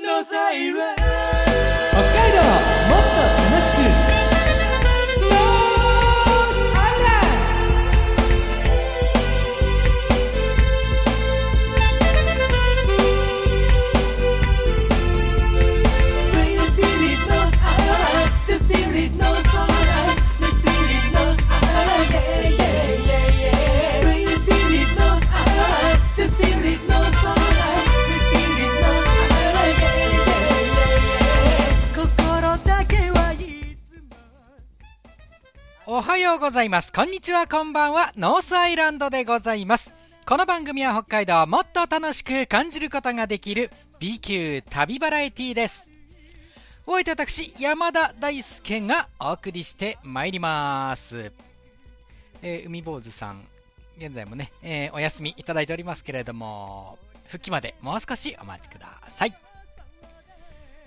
北海道もっと楽しく。おはようございます。こんにちは。こんばんは。ノースアイランドでございます。この番組は北海道をもっと楽しく感じることができる B 級旅バラエティーです。お相手私山田大輔がお送りしてまいります、えー海坊主さん現在もね、えーお休みいただいておりますけれども復帰までもう少しお待ちください。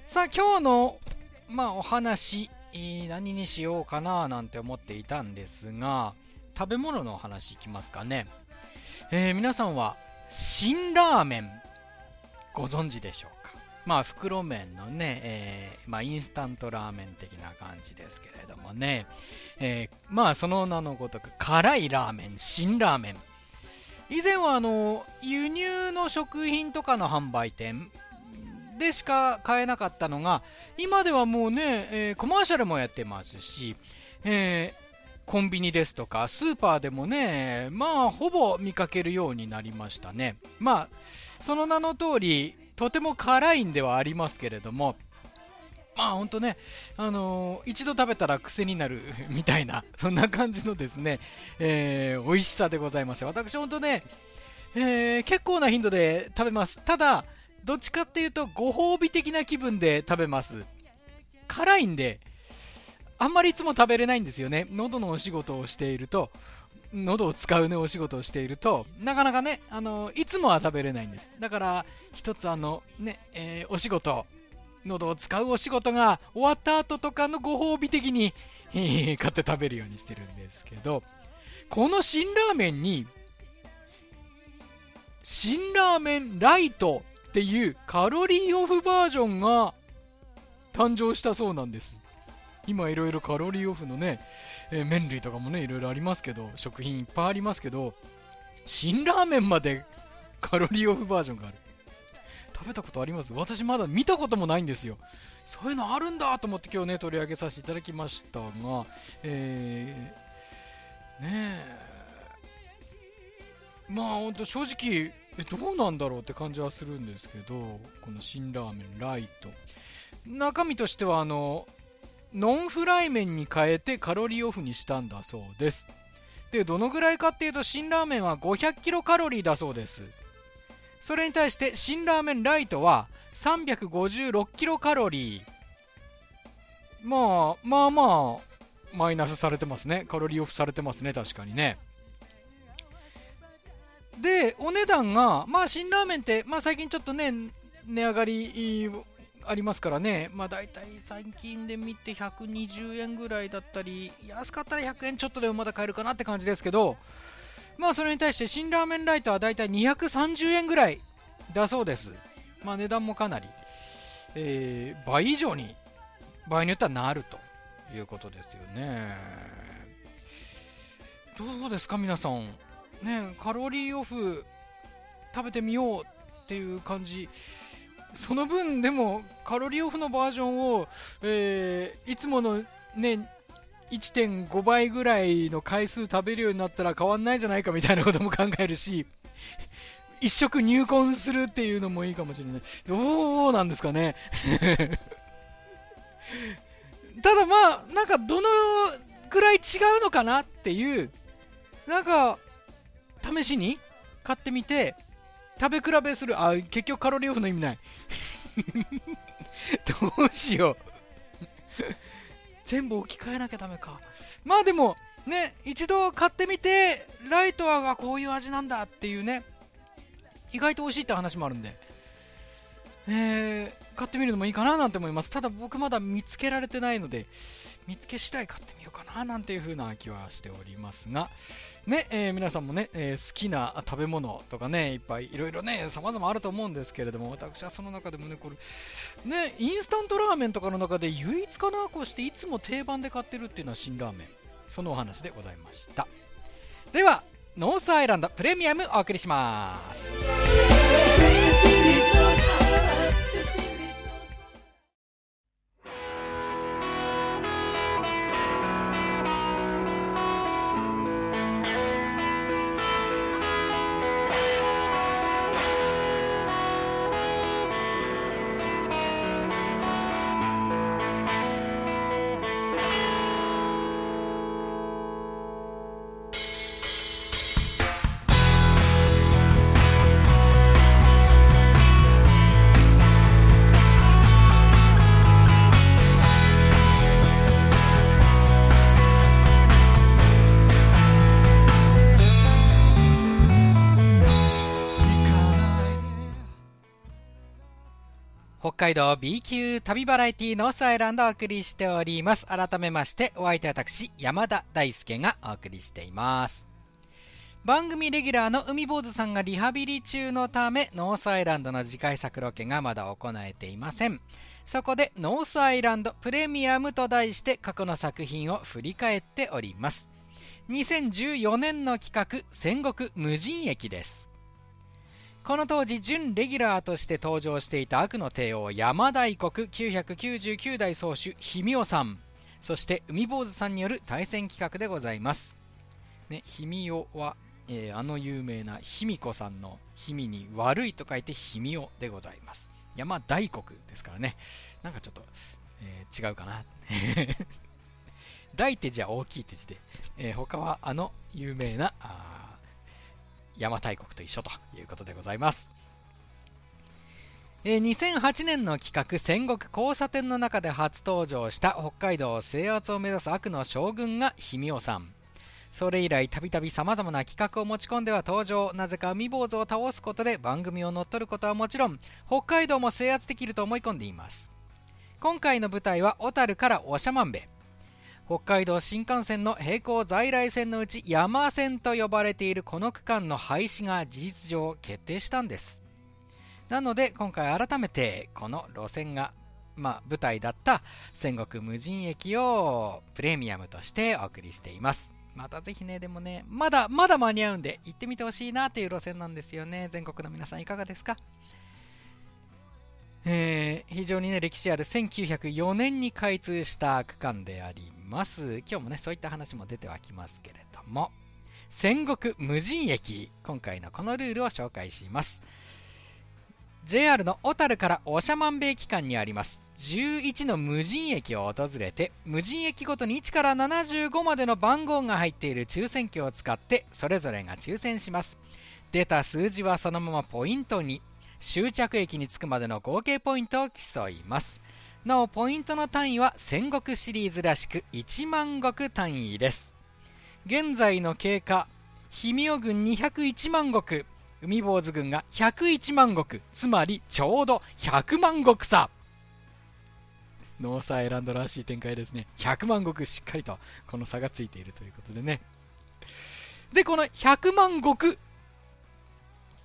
さあ今日のまあお話何にしようかななんて思っていたんですが食べ物の話いきますかね、えー皆さんは辛ラーメンご存知でしょうか？まあ袋麺のね、えーまあ、インスタントラーメン的な感じですけれどもね、えーまあその名のごとく辛いラーメン辛ラーメン。以前はあの輸入の食品とかの販売店でしか買えなかったのが今ではもうね、えーコマーシャルもやってますし、えーコンビニですとかスーパーでもねまあほぼ見かけるようになりましたね。まあその名の通りとても辛いんではありますけれどもまあほんとね、あのー一度食べたら癖になる みたいなそんな感じのですね、えー美味しさでございまして私ほんとね、えー結構な頻度で食べます。ただどっちかっていうとご褒美的な気分で食べます。辛いんであんまりいつも食べれないんですよね。喉のお仕事をしていると喉を使うねお仕事をしているとなかなかねあのいつもは食べれないんです。だから一つあのね、えーお仕事喉を使うお仕事が終わった後とかのご褒美的に、買って食べるようにしてるんですけどこの辛ラーメンに辛ラーメンライトっていうカロリーオフバージョンが誕生したそうなんです。今いろいろカロリーオフのね、えー麺類とかもねいろいろありますけど食品いっぱいありますけど辛ラーメンまでカロリーオフバージョンがある。食べたことあります？私まだ見たこともないんですよ。そういうのあるんだと思って今日ね取り上げさせていただきましたがえー、ねえ。まあ本当正直えどうなんだろうって感じはするんですけどこの辛ラーメンライト。中身としてはあのノンフライ麺に変えてカロリーオフにしたんだそうです。でどのぐらいかっていうと辛ラーメンは500キロカロリーだそうです。それに対して辛ラーメンライトは356キロカロリー。まあまあまあマイナスされてますね。カロリーオフされてますね確かにね。でお値段がまあ辛ラーメンって、まあ、最近ちょっとね値上がりありますからね。まあ大体最近で見て120円ぐらいだったり安かったら100円ちょっとでもまだ買えるかなって感じですけどまあそれに対して辛ラーメンライトは大体230円ぐらいだそうです。まあ値段もかなり、えー倍以上に場合によってはなるということですよね。どうですか皆さん。ねカロリーオフ食べてみようっていう感じ。その分でもカロリーオフのバージョンを、えーいつものね1.5倍ぐらいの回数食べるようになったら変わんないじゃないかみたいなことも考えるし一食入魂するっていうのもいいかもしれない。どうなんですかね。ただまあなんかどのくらい違うのかなっていうなんか試しに買ってみて食べ比べするあ結局カロリーオフの意味ない。どうしよう。全部置き換えなきゃダメか。まあでもね一度買ってみてライトはがこういう味なんだっていうね意外と美味しいって話もあるんで。えー買ってみるのもいいかななんて思います。ただ僕まだ見つけられてないので見つけ次第買ってみようかななんていう風な気はしておりますが。ね、えー、皆さんもね、えー、好きな食べ物とかねいっぱいいろいろね様々あると思うんですけれども私はその中でもねこれねインスタントラーメンとかの中で唯一かなこうしていつも定番で買ってるっていうのは辛ラーメン。そのお話でございました。ではノースアイランドプレミアムお送りします。海道 B 級旅バラエティノースアイランドをお送りしております。改めまして、お相手は私、山田大輔がお送りしています。番組レギュラーの海坊主さんがリハビリ中のため、ノースアイランドの次回作ロケがまだ行えていません。そこで、ノースアイランドプレミアムと題して過去の作品を振り返っております。2014年の企画、戦国無人駅です。この当時準レギュラーとして登場していた悪の帝王山大国999代宗主氷見尾さん。そして海坊主さんによる対戦企画でございます。ね氷見尾は、えー、あの有名な卑弥呼さんの氷見に悪いと書いて氷見尾でございます。山大国ですからね。なんかちょっと、えー、違うかな。大ってじゃ大きいって字で、えー、他はあの有名なあ邪馬台国と一緒ということでございます。えー、2008年の企画戦国交差点の中で初登場した北海道制圧を目指す悪の将軍が氷見尾さん。それ以来たびたびさまざまな企画を持ち込んでは登場なぜか海坊主を倒すことで番組を乗っ取ることはもちろん北海道も制圧できると思い込んでいます。今回の舞台は小樽から長万部。北海道新幹線の並行在来線のうち山線と呼ばれているこの区間の廃止が事実上決定したんです。なので今回改めてこの路線がまあ、舞台だった戦国無人駅をプレミアムとしてお送りしています。またぜひねでもねまだまだ間に合うんで行ってみてほしいなという路線なんですよね。全国の皆さんいかがですか？えー、非常にね歴史ある1904年に開通した区間であります。今日もね、そういった話も出てはきますけれども、戦国無人駅、今回のこのルールを紹介します。JR の小樽から長万部駅間にあります。11の無人駅を訪れて無人駅ごとに1から75までの番号が入っている抽選機を使ってそれぞれが抽選します。出た数字はそのままポイントに。終着駅に着くまでの合計ポイントを競います。なおポイントの単位は戦国シリーズらしく1万石単位です。現在の経過氷見尾軍201万石海坊主軍が101万石つまりちょうど100万石差。ノースアイランドらしい展開ですね。100万石しっかりとこの差がついているということでね。でこの100万石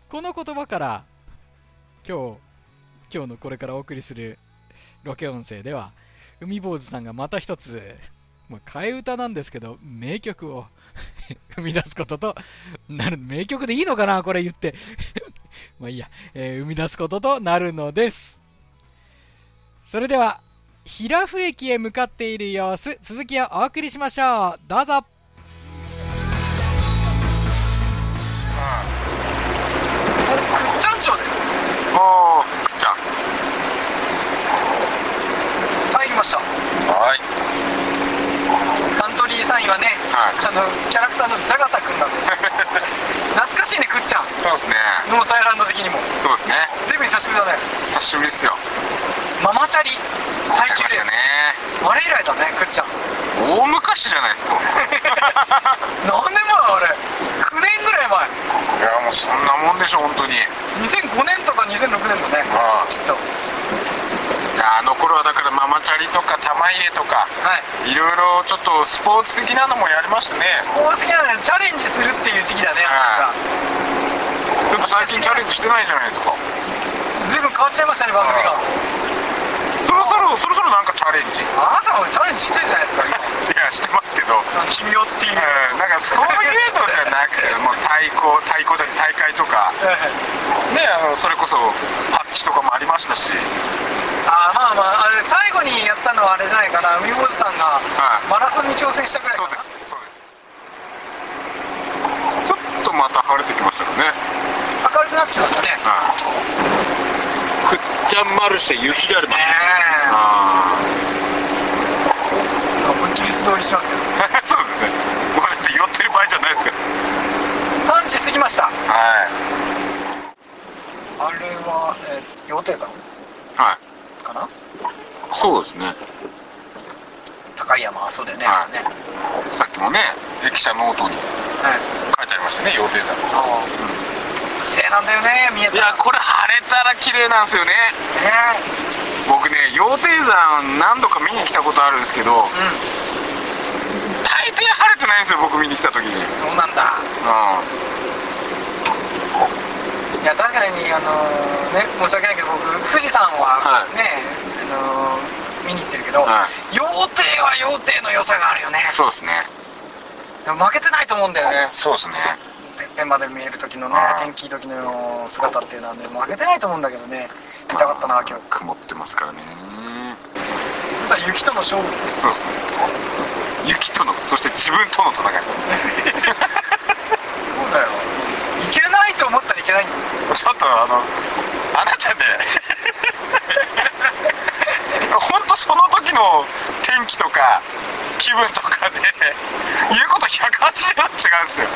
この言葉から今日今日のこれからお送りするロケ音声では、海坊主さんがまた一つ、まあ、替え歌なんですけど、名曲を 生み出すこととなる、名曲でいいのかなこれ言って まあいいや、えー、生み出すこととなるのです。それでは、平布駅へ向かっている様子、続きをお送りしましょう。どうぞ。ちゃんちょです。ああ、くっちゃん。ました。はい。カントリーサインはね、はい、あのキャラクターのジャガタ君なんで懐かしいねくっちゃん。そうですね。ノースアイランド的にも。そうですね。随分久しぶりだね。久しぶりですよ。ママチャリ耐久です。ね。あれ以来だねくっちゃん。大昔じゃないですか。何年前あれ？9年ぐらい前。いやもうそんなもんでしょ本当に。2005年とか2006年だね。ああきっと。やあの頃はだからママチャリとか玉入れとかはい。いろいろちょっとスポーツ的なのもやりましたね。多すぎなのよチャレンジするっていう時期だねはあでも最近チャレンジしてないじゃないですか。ずいぶん変わっちゃいましたね番組が。そろそろそろそろなんかチャレンジ。いあなたもチャレンジしてるじゃないですか今。やしてますけど。君よっていう。うんなんかそういうのじゃなくて もう太鼓太鼓じゃ大会とか。ねあのそれこそパッチとかもありましたし。あまあまああれ最後にやったのはあれじゃないかな。海坊主さんがはい。マラソンに挑戦したぐらいそうですそうです。ちょっとまた晴れてきましたよね。明るくなってきましたね。はい。ふっちゃんマルシェ雪だるま。ねえ。あ思いっきり素通りしますけど。あそうですね。もうだって寄ってる場合じゃないですか3時過ぎました。らはい。あれは、えー、羊蹄山はいそうですね。高い山そうだよね、はい。ね。さっきもね駅舎ノートにはい。書いてありましたね羊蹄山ああ綺麗なんだよね見えたいやこれ晴れたら綺麗なんですよね。ね僕ね羊蹄山何度か見に来たことあるんですけどう大抵晴れてないんですよ僕見に来た時に。うんんそうなん。だいや確かにあのね申し訳ないけど僕富士山ははい。ね、あの見に行ってるけど、は羊蹄は羊蹄の良さがあるよね。そうですね。でも負けてないと思うんだよね。そうですね。てっぺんまで見える時のね天気時の姿っていうのはね負けてないと思うんだけどね見たかったな今日曇ってますからね。ただ雪との勝負そうですね。雪とのそして自分との戦い。そうだよ。いけないと思ったらいけないんだよ。ちょっとあのあなたねその時の天気とか気分とかで言うこと180度違うんですよ。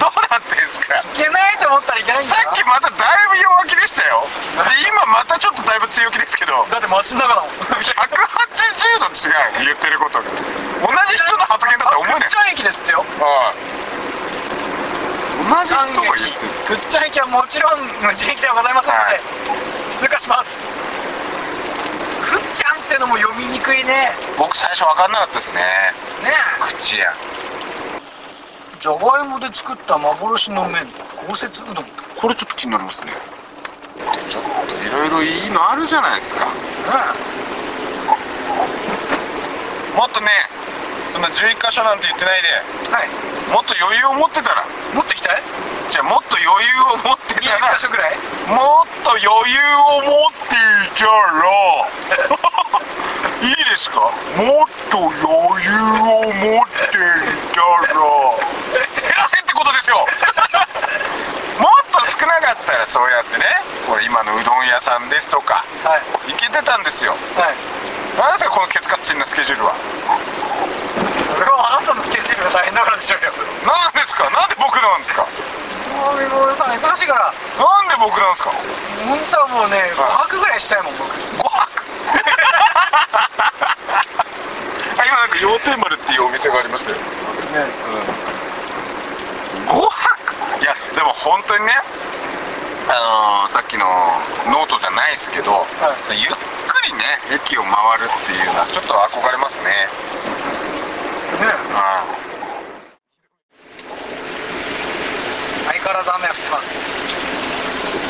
どうなってんすか？いけないと思ったらいけないんだ。よさっきまただいぶ弱気でしたよ。で今またちょっとだいぶ強気ですけど。だって街の中だもん180度違う言ってることが。同じ人の発言だと思うねふっちゃん駅ですってよ。はい。同じ人が言ってる。ふっちゃん駅はもちろん無人駅ではございませんので、はい。通過しますのも読みにくいね。僕最初分かんなかったですね。ね。口や。えじゃがいもで作った幻の麺。豪雪うどん。ねこれちょっと気になりますね。ちょっといろいろいいのあるじゃないですか。もっとねそんな11箇所なんて言ってないで。はい。もっと余裕を持ってたら。持ってきたい？じゃあもっと余裕を持ってた20ら箇所ぐらい？もっと余裕を持っていたらいいですか？もっと余裕を持っていたら。減らせってことですよ。もっと少なかったらそうやってね。これ今のうどん屋さんですとかはい。行けてたんですよ。はい。何ですかこのケツカッチンなスケジュールは？それはあなたのスケジュールが大変だからでしょうよ。何ですか？なんで僕なんですか？もうみぼさん忙しいからなんで僕なんですか本当はもうね5泊ぐらいしたいもん僕5泊羊蹄丸っていうお店がありましたよ。ね。5泊？いやでも本当にねあのーさっきのノートじゃないですけど、ゆっくりね駅を回るっていうのはちょっと憧れますね。ね。相変わらず雨が降ってます。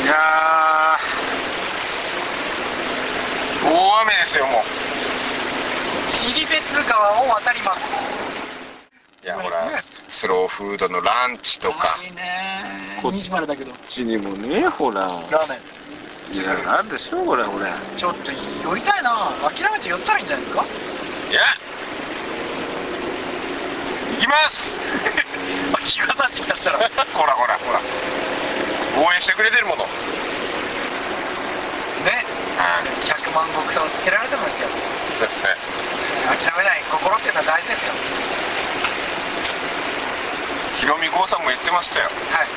いやー大雨ですよもう尻別川を渡ります。いやほらスローフードのランチとか。いいね。こ2時までだけど。こっちにもねほら。ラーメン。いやあるでしょこれほらちょっと寄りたいな。諦めて寄ったらいいんじゃないですか？いや。行きます。日が差してきたしたら。ほらほらほら。応援してくれてるもの。ね。100万石差をつけられてもですよ。そうですね。諦めない心っていうのは大事ですよ。ヒロミ郷さんも言ってましたよ。はい。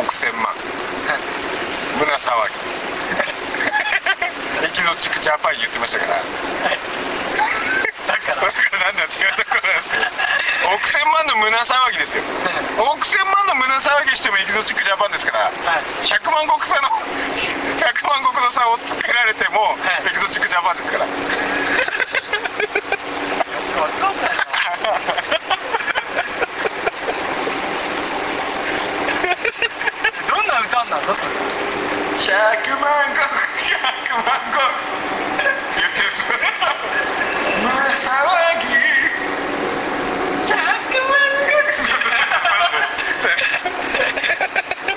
億千万はい。胸騒ぎ。エキゾチックジャパン言ってましたから。だから。だからなんだって言われたからですけど億千万の胸騒ぎですよ億千万の胸騒ぎしてもエキゾチックジャパンですからはい。100万石差の100万石の差をつけられても、はい。エキゾチックジャパンですから。どんな歌なんだそれ。100万石100万石。言ってるんです胸騒ぎ100万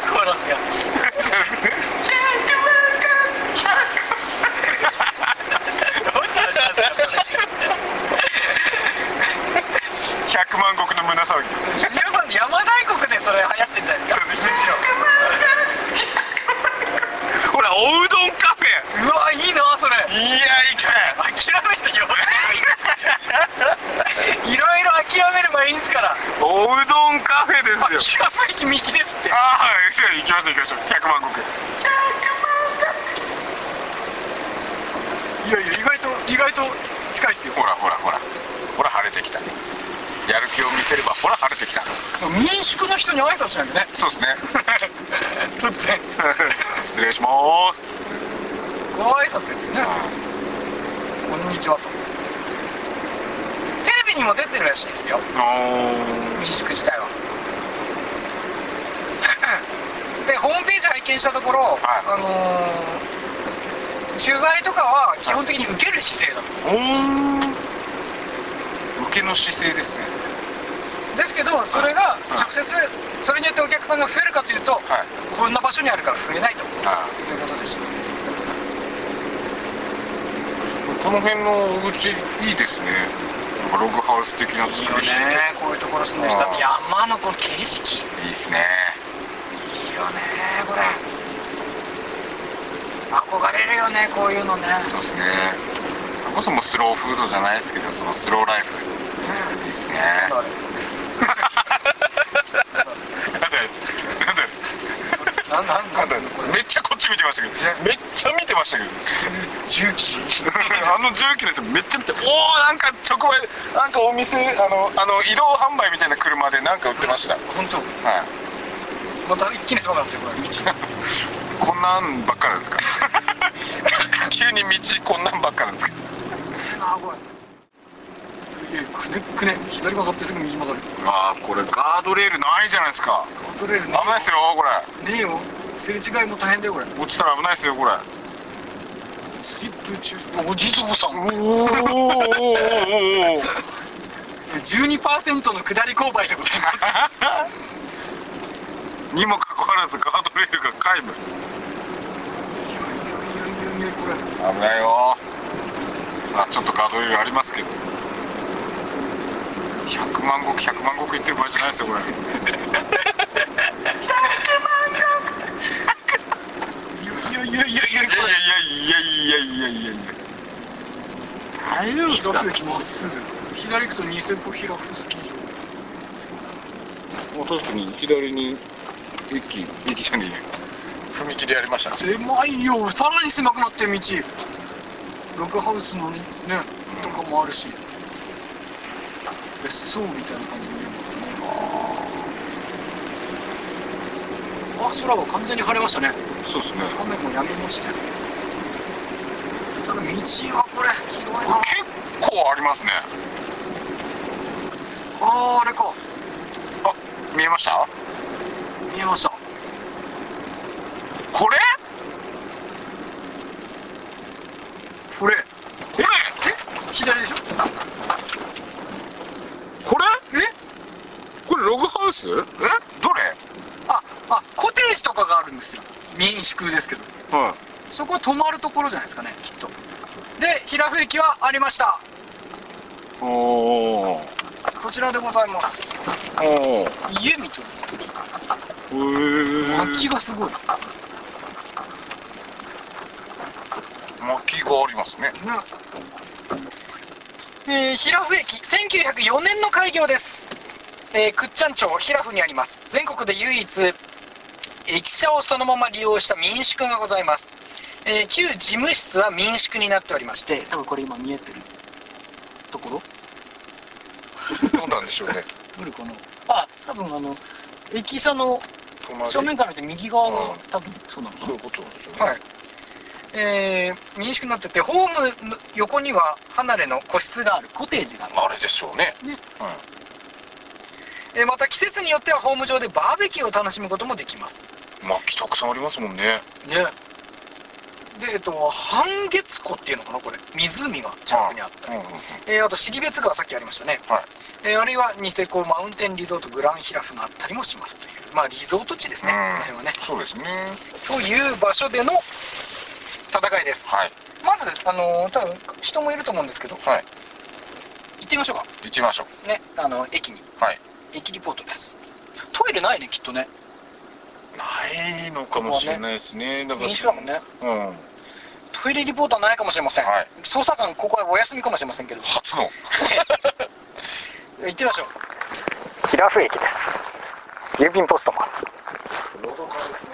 コロスがどんな歌なんだ100万石の胸騒ぎです皆さん邪馬台国でそれ流行ってんじゃないですかむしほらおうどんカフェろうわいいなそれいやいかん諦めてよいろいろ諦めればいいんすからおうどんカフェですよ諦めき道ですってああはいそう行きましょう行きましょう100万石いやいや意外と意外と近いですよ。ほらほらほらほら晴れてきた。やる気を見せればほら晴れてきた。民宿の人に挨拶しないとね。そうですね。突然失礼します。ご挨拶ですよね。こんにちはと。テレビにも出てるらしいですよ。お民宿自体は。でホームページ拝見したところ、はい。あのー取材とかは基本的に受ける姿勢だと。おー受けの姿勢ですね。ですけどそれがはい。直接それによってお客さんが増えるかというとはいこんな場所にあるから増えないと。あい。うことでした。この辺のお家いいですね。ログハウス的ないいよ作りね。こういうところ住んでる人だって山のこの景色。いいいですね。いよねこれ憧れるよねこういうのね。そうですね。それこそもうスローフードじゃないですけどそのスローライフいいですね。なんでなんだめっちゃこっち見てましたけどめっちゃ見てましたけど。重機。あの重機の人めっちゃ見ておおなんか直売なんかお店あのあの移動販売みたいな車でなんか売ってました。本当。はい。また一気にそうなってるこれ道こんなんばっかなんですか？急に道こんなんばっかなんですか？あこれいやくねくね左曲がってすぐ右曲がる。ああこれガードレールないじゃないですか。ガードレール危ないですよこれ。ねえよ。すれ違いも大変だよこれ。落ちたら危ないですよこれ。スリップ中お地蔵さん。おーおーおーおーおー。12%の下り勾配でございます。にもかかわらずガードレールが皆無いやいやいやいやこれ危ないよ。あちょっとガードレールありますけど。100万石100万石いってる場合じゃないですよこれ。いやいやいやいやいやいやいやいやいやいやいやいやいや大丈夫です。か左行くとニセコヒラフスキー場。もう確かに左に駅駅じゃねえや踏切ありましたね。狭いよ。さらに狭くなってる道。ログハウスのねとかもあるし。別荘みたいな感じで。見えますねあ空は完全に晴れましたね。そうですね。雨もやみましたただ道はこれ広いな。結構ありますね。あーあれか。あ見えました？見えましたこれこれこれえ左でしょ？これ？え？これログハウス？え？どれ？ああコテージとかがあるんですよ。民宿ですけど。はい。そこは泊まるところじゃないですかねきっと。で平布駅はありました。おおこちらでございます。おお家みたいへえな薪がすごい。ね薪がありますねえー、平布駅1904年の開業です、えー、倶知安町平布にあります。全国で唯一駅舎をそのまま利用した民宿がございます、えー旧事務室は民宿になっておりまして多分これ今見えてるところ？どうなんでしょうね。どれかな？あ多分あの駅舎の隣正面から見て右側がうん多分そうなのかそういうことなんですよね。なはいえー、民宿になっててホームの横には離れの個室がある。コテージがある。あれでしょうね。ね。うん。えーまた季節によってはホーム上でバーベキューを楽しむこともできます。薪たくさんありますもんね。ね。でえっと半月湖っていうのかなこれ。湖が近くにあったり、うんうんうん。えーあと尻別川さっきありましたね、はい。えーあるいはニセコマウンテンリゾートグランヒラフがあったりもしますという。まあリゾート地ですね、この辺はね。そうですね。という場所での戦いですはい。まずあのー多分人もいると思うんですけどはい。行ってみましょうか行きましょう。ねあの駅にはい。駅リポートですトイレないねきっとねないのかもしれないですね。だから民宿だもんねうん。はトイレリポートはないかもしれません、い。捜査官ここはお休みかもしれませんけど初の。行ってみましょう平布駅です郵便ポストもあるのどかですね。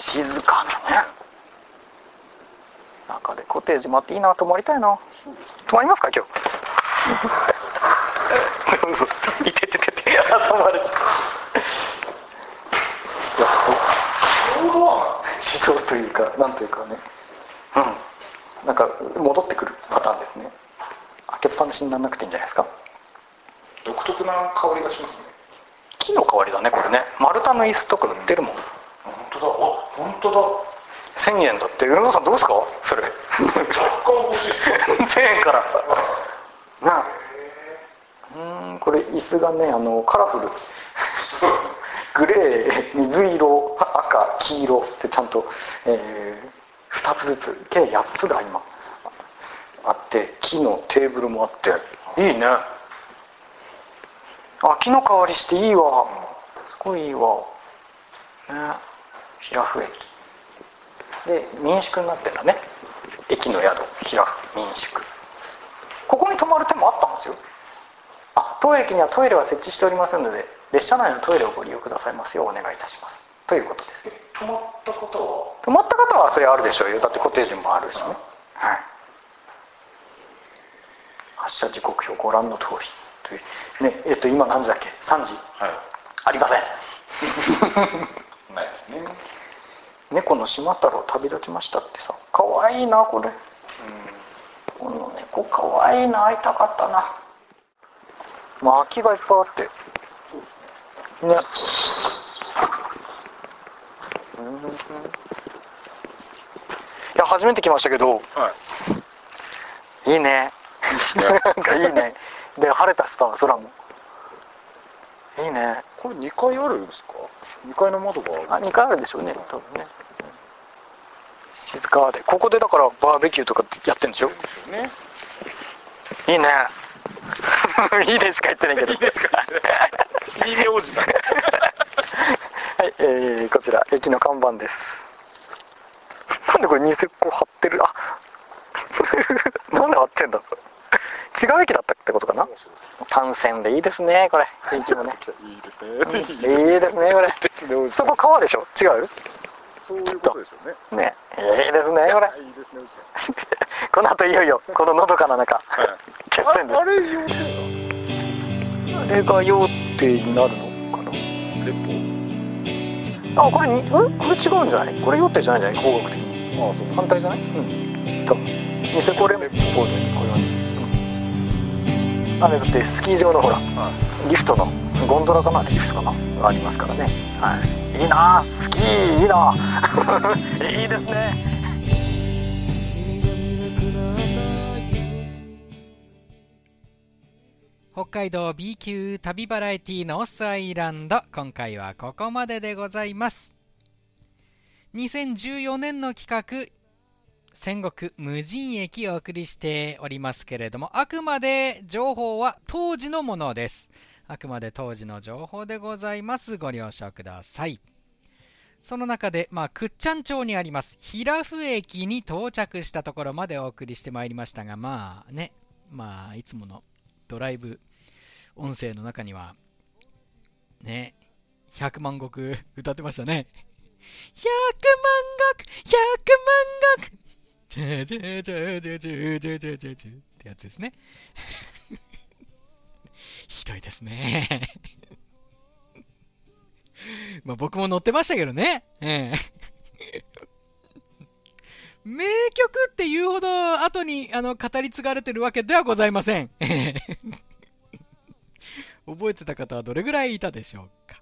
静かなね中でコテージもあっていいな泊まりたいな。泊まりますか今日？いてててて。挟まれちゃう。いやそう。指導というかなんというかね。うん。なんか戻ってくるパターンですね。開けっぱなしにならなくていいんじゃないですか。独特な香りがしますね。木の代わりだねこれね。丸太の椅子とか売ってるもん。本当だ。あ、本当だ。1000円だって宇野さんどうですか？それ。若干欲しいですね。1000円から。なあ。うーんこれ椅子がねあのカラフル。グレー水色赤黄色ってちゃんと、え2つずつ計8つが今。あって木のテーブルもあって。いいね。あ木の代わりしていいわ。すごいいいわ。ね。平布駅で民宿になってんだね。駅の宿平布民宿。ここに泊まる手もあったんですよ。あ当駅にはトイレは設置しておりませんので列車内のトイレをご利用くださいますようお願いいたします。ということです。泊まったこと泊まった方はそれはあるでしょうよ。だってコテージもあるしね。はい。発車時刻表ご覧の通り。というねえっと今何時だっけ？3時。は。はい。ありません。ないですね。猫の島太郎旅立ちましたってさかわいいなこれ。うん。この猫かわいいな会いたかったな。まあ空きがいっぱいあって。ね。うん。いや初めて来ましたけど。はい。いいね。なんかいいね。で晴れたしさ空もいいね。これ2階あるんですか ?2 階の窓がああ2階あるでしょうね多分ね。静かで。ここでだからバーベキューとかやってんでしょ？ね。いいね。いいねしか言ってないけど。いいね。おじさん。はい、えー、こちら駅の看板です。なんでこれニセコ貼ってる？あ なんで貼ってんだ？違う駅だったってことかな？単線でいいですねこれ。駅もね。いいですいね。いですねこれ。そこ川でしょ？違う？そういうことですよね。ね。いいですねこれ。いいですね。この後いよいよこののどかな中はい。決戦です。あれ、要請なんですか？あれが要定になるのかな？レあこれにん？これ違うんじゃない？これ要定じゃないんじゃない？工学的に。ポああ、そう。反対じゃない？うん。多分。ニセコ連邦でこれはうんあれだってスキー場のほらはリフトのゴンドラかなリフトかながありますからね。はい。いいなあスキーいいな。あ いいですね。北海道 B 級旅バラエティノースアイランド今回はここまででございます。2014年の企画戦国無人駅をお送りしておりますけれどもあくまで情報は当時のものです。あくまで当時の情報でございます。ご了承ください。その中で、まあ、倶知安町にあります。平布駅に到着したところまでお送りしてまいりましたがまあね。まあいつものドライブ音声の中には、ね、100万石歌ってましたね。100万石 !100 万石じゃじゃじゃじゃじゃじゃじゃじゃじゃってやつですね。ひどいですね。まあ僕も乗ってましたけどね。ええ名曲っていうほど後にあの語り継がれてるわけではございません。覚えてた方はどれぐらいいたでしょうか。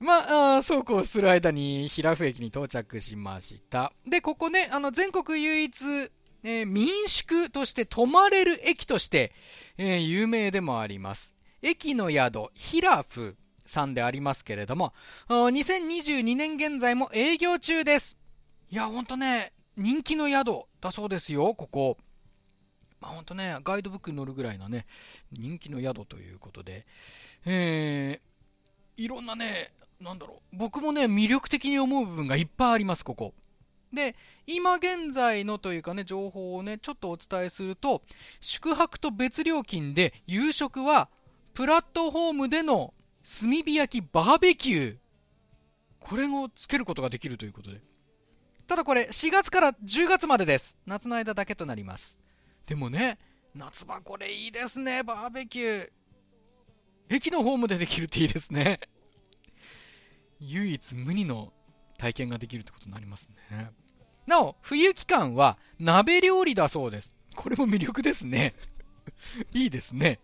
まあ、そうこうする間に平布駅に到着しました。で、ここね、あの全国唯一、えー、民宿として泊まれる駅として、えー、有名でもあります。駅の宿、ヒラフさんでありますけれども、2022年現在も営業中です。いや、ほんとね、人気の宿だそうですよ、ここ。まあ、ほんとね、ガイドブックに載るぐらいなね、人気の宿ということで、えー、いろんなね、なんだろう、僕もね、魅力的に思う部分がいっぱいあります、ここ。で、今現在のというかね、情報をね、ちょっとお伝えすると、宿泊と別料金で夕食は、プラットフォームでの炭火焼きバーベキュー。これをつけることができるということで。ただこれ4月から10月までです。夏の間だけとなります。でもね、夏場これいいですね、バーベキュー。駅のホームでできるっていいですね。唯一無二の体験ができるってことになりますね。なお、冬期間は鍋料理だそうです。これも魅力ですね。いいですね。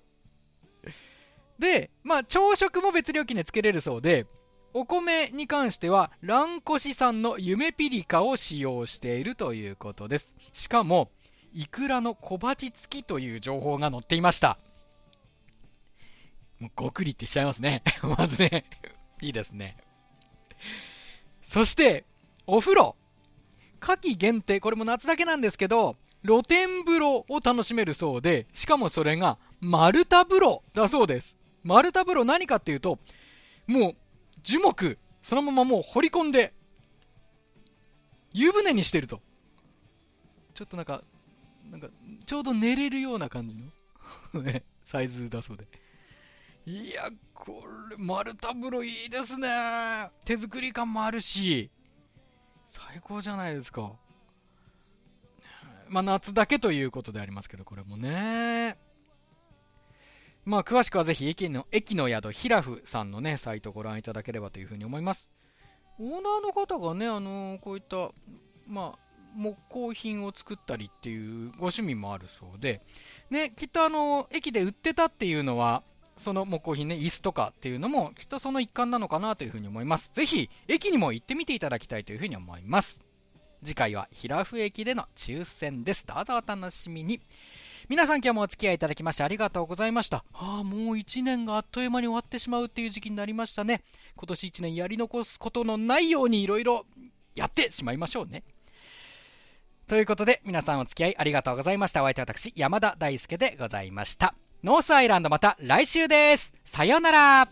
で、まあ、朝食も別料金でつけれるそうで、お米に関しては、蘭越産の夢ピリカを使用しているということです。しかも、イクラの小鉢付きという情報が載っていました。もうごくりってしちゃいますね。まずねいいですね。そして、お風呂。夏季限定、これも夏だけなんですけど、露天風呂を楽しめるそうで、しかもそれが丸太風呂だそうです。丸太風呂何かっていうと、もう樹木、そのままもう掘り込んで、湯船にしてると。ちょっとなんか、なんか、ちょうど寝れるような感じの サイズだそうで。いや、これ、丸太風呂いいですね。手作り感もあるし、最高じゃないですか。まあ、夏だけということでありますけど、これもね。まあ、詳しくはぜひ駅の、駅の宿、ヒラフさんのね、サイトをご覧いただければというふうに思います。オーナーの方がね、あのー、こういった、まあ、木工品を作ったりっていうご趣味もあるそうで、ね、きっとあの、駅で売ってたっていうのは、その木工品ね、椅子とかっていうのも、きっとその一環なのかなというふうに思います。ぜひ、駅にも行ってみていただきたいというふうに思います。次回は、ヒラフ駅での抽選です。どうぞお楽しみに。皆さん今日もお付き合いいただきましてありがとうございました。ああ、もう1年があっという間に終わってしまうっていう時期になりましたね。今年1年やり残すことのないようにいろいろやってしまいましょうね。ということで、皆さんお付き合いありがとうございました。お相手は私、山田大輔でございました。ノースアイランドまた来週です。さようなら。